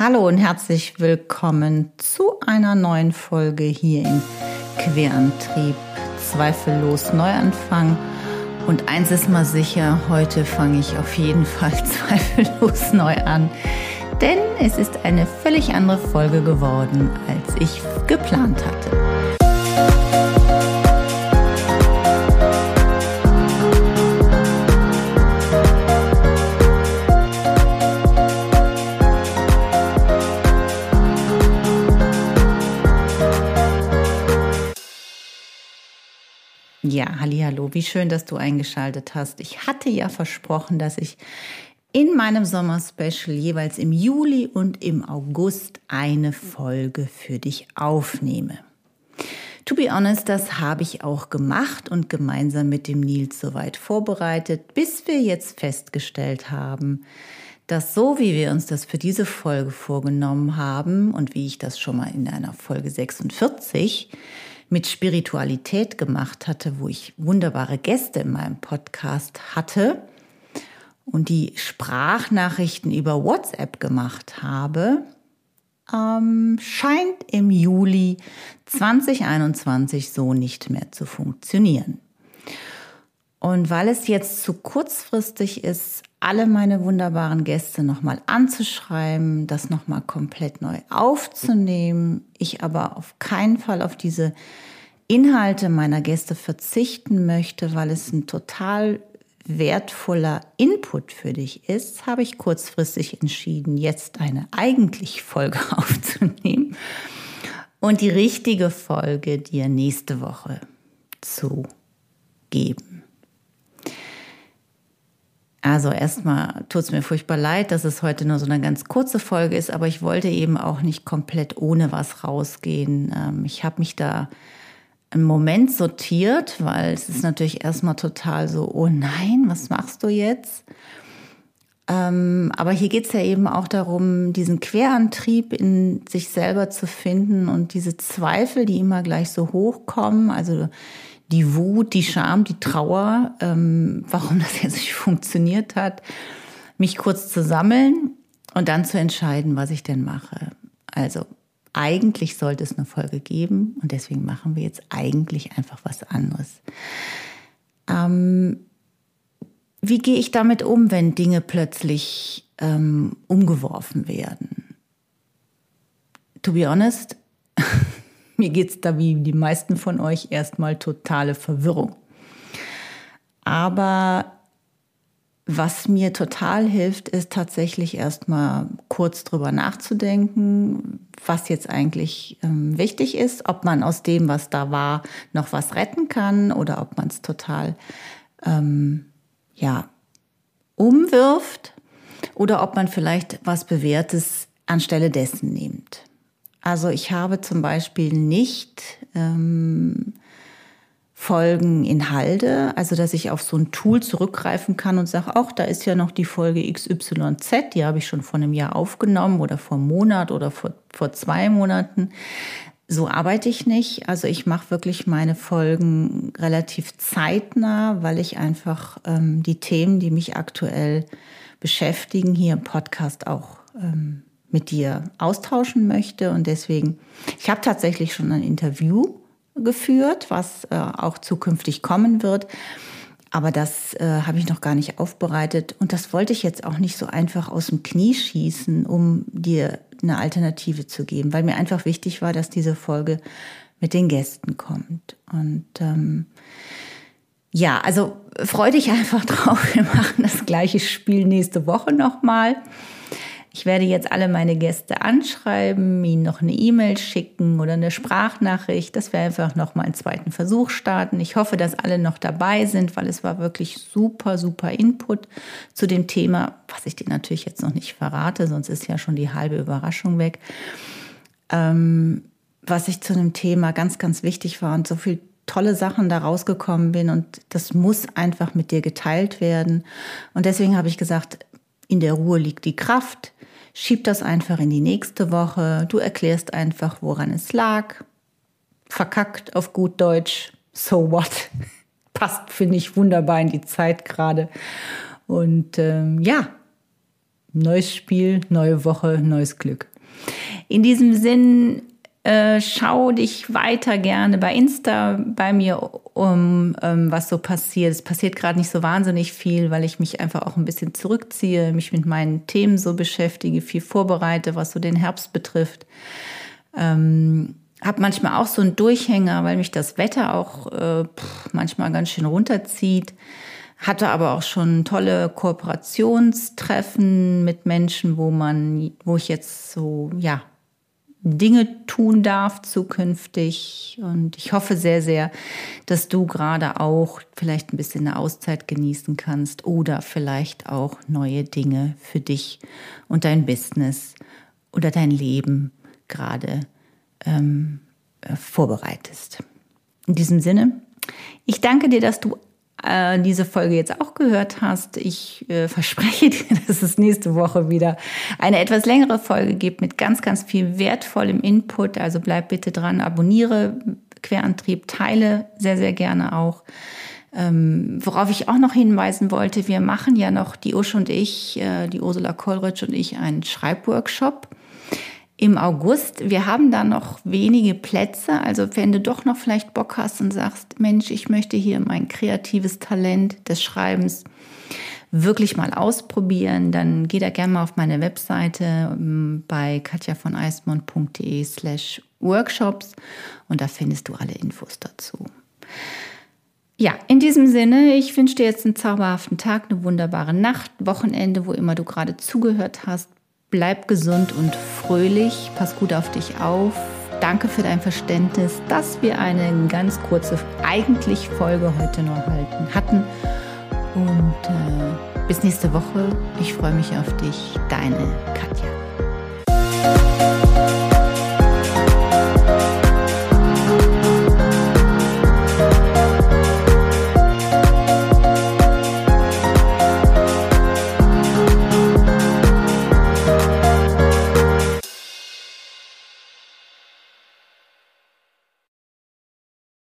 Hallo und herzlich willkommen zu einer neuen Folge hier in Querantrieb. Zweifellos Neuanfang. Und eins ist mal sicher, heute fange ich auf jeden Fall zweifellos neu an. Denn es ist eine völlig andere Folge geworden, als ich geplant hatte. Ja, hallo, wie schön, dass du eingeschaltet hast. Ich hatte ja versprochen, dass ich in meinem Sommerspecial jeweils im Juli und im August eine Folge für dich aufnehme. To be honest, das habe ich auch gemacht und gemeinsam mit dem Nils soweit vorbereitet, bis wir jetzt festgestellt haben, dass so wie wir uns das für diese Folge vorgenommen haben und wie ich das schon mal in einer Folge 46 mit Spiritualität gemacht hatte, wo ich wunderbare Gäste in meinem Podcast hatte und die Sprachnachrichten über WhatsApp gemacht habe, ähm, scheint im Juli 2021 so nicht mehr zu funktionieren. Und weil es jetzt zu kurzfristig ist, alle meine wunderbaren Gäste nochmal anzuschreiben, das nochmal komplett neu aufzunehmen, ich aber auf keinen Fall auf diese Inhalte meiner Gäste verzichten möchte, weil es ein total wertvoller Input für dich ist, habe ich kurzfristig entschieden, jetzt eine eigentlich Folge aufzunehmen und die richtige Folge dir nächste Woche zu geben. Also erstmal tut es mir furchtbar leid, dass es heute nur so eine ganz kurze Folge ist, aber ich wollte eben auch nicht komplett ohne was rausgehen. Ähm, ich habe mich da einen Moment sortiert, weil es ist natürlich erstmal total so, oh nein, was machst du jetzt? Ähm, aber hier geht es ja eben auch darum, diesen Querantrieb in sich selber zu finden und diese Zweifel, die immer gleich so hochkommen, also die Wut, die Scham, die Trauer, ähm, warum das jetzt nicht funktioniert hat, mich kurz zu sammeln und dann zu entscheiden, was ich denn mache. Also eigentlich sollte es eine Folge geben und deswegen machen wir jetzt eigentlich einfach was anderes. Ähm, wie gehe ich damit um, wenn Dinge plötzlich ähm, umgeworfen werden? To be honest, Mir geht es da wie die meisten von euch erstmal totale Verwirrung. Aber was mir total hilft, ist tatsächlich erstmal kurz drüber nachzudenken, was jetzt eigentlich ähm, wichtig ist, ob man aus dem, was da war, noch was retten kann oder ob man es total ähm, ja, umwirft oder ob man vielleicht was Bewährtes anstelle dessen nimmt. Also ich habe zum Beispiel nicht ähm, Folgen in Halde, also dass ich auf so ein Tool zurückgreifen kann und sage, auch da ist ja noch die Folge XYZ, die habe ich schon vor einem Jahr aufgenommen oder vor einem Monat oder vor, vor zwei Monaten. So arbeite ich nicht. Also ich mache wirklich meine Folgen relativ zeitnah, weil ich einfach ähm, die Themen, die mich aktuell beschäftigen, hier im Podcast auch ähm, mit dir austauschen möchte. Und deswegen, ich habe tatsächlich schon ein Interview geführt, was äh, auch zukünftig kommen wird. Aber das äh, habe ich noch gar nicht aufbereitet. Und das wollte ich jetzt auch nicht so einfach aus dem Knie schießen, um dir eine Alternative zu geben, weil mir einfach wichtig war, dass diese Folge mit den Gästen kommt. Und ähm, ja, also freu dich einfach drauf. Wir machen das gleiche Spiel nächste Woche nochmal. mal ich werde jetzt alle meine Gäste anschreiben, ihnen noch eine E-Mail schicken oder eine Sprachnachricht, dass wir einfach noch mal einen zweiten Versuch starten. Ich hoffe, dass alle noch dabei sind, weil es war wirklich super, super Input zu dem Thema, was ich dir natürlich jetzt noch nicht verrate, sonst ist ja schon die halbe Überraschung weg. Ähm, was ich zu dem Thema ganz, ganz wichtig war und so viel tolle Sachen da rausgekommen bin und das muss einfach mit dir geteilt werden. Und deswegen habe ich gesagt, in der Ruhe liegt die Kraft. Schieb das einfach in die nächste Woche. Du erklärst einfach, woran es lag. Verkackt auf gut Deutsch. So what? Passt, finde ich, wunderbar in die Zeit gerade. Und ähm, ja, neues Spiel, neue Woche, neues Glück. In diesem Sinn, äh, schau dich weiter gerne bei Insta bei mir um, ähm, was so passiert. Es passiert gerade nicht so wahnsinnig viel, weil ich mich einfach auch ein bisschen zurückziehe, mich mit meinen Themen so beschäftige, viel vorbereite, was so den Herbst betrifft. Ähm, habe manchmal auch so einen Durchhänger, weil mich das Wetter auch äh, pff, manchmal ganz schön runterzieht. Hatte aber auch schon tolle Kooperationstreffen mit Menschen, wo man, wo ich jetzt so, ja, Dinge tun darf zukünftig. Und ich hoffe sehr, sehr, dass du gerade auch vielleicht ein bisschen eine Auszeit genießen kannst oder vielleicht auch neue Dinge für dich und dein Business oder dein Leben gerade ähm, äh, vorbereitest. In diesem Sinne, ich danke dir, dass du äh, diese Folge jetzt auch gehört hast. Ich äh, verspreche dir, dass es nächste Woche wieder eine etwas längere Folge gibt mit ganz, ganz viel wertvollem Input. Also bleib bitte dran, abonniere Querantrieb, teile sehr, sehr gerne auch. Ähm, worauf ich auch noch hinweisen wollte, wir machen ja noch, die Usch und ich, äh, die Ursula Kollrich und ich, einen Schreibworkshop im August. Wir haben da noch wenige Plätze. Also wenn du doch noch vielleicht Bock hast und sagst, Mensch, ich möchte hier mein kreatives Talent des Schreibens wirklich mal ausprobieren, dann geh da gerne mal auf meine Webseite ähm, bei katjavoneismond.de slash workshops und da findest du alle Infos dazu. Ja, in diesem Sinne, ich wünsche dir jetzt einen zauberhaften Tag, eine wunderbare Nacht, Wochenende, wo immer du gerade zugehört hast. Bleib gesund und fröhlich, pass gut auf dich auf. Danke für dein Verständnis, dass wir eine ganz kurze, eigentlich Folge heute nur halten hatten. Und äh, bis nächste Woche. Ich freue mich auf dich, deine Katja.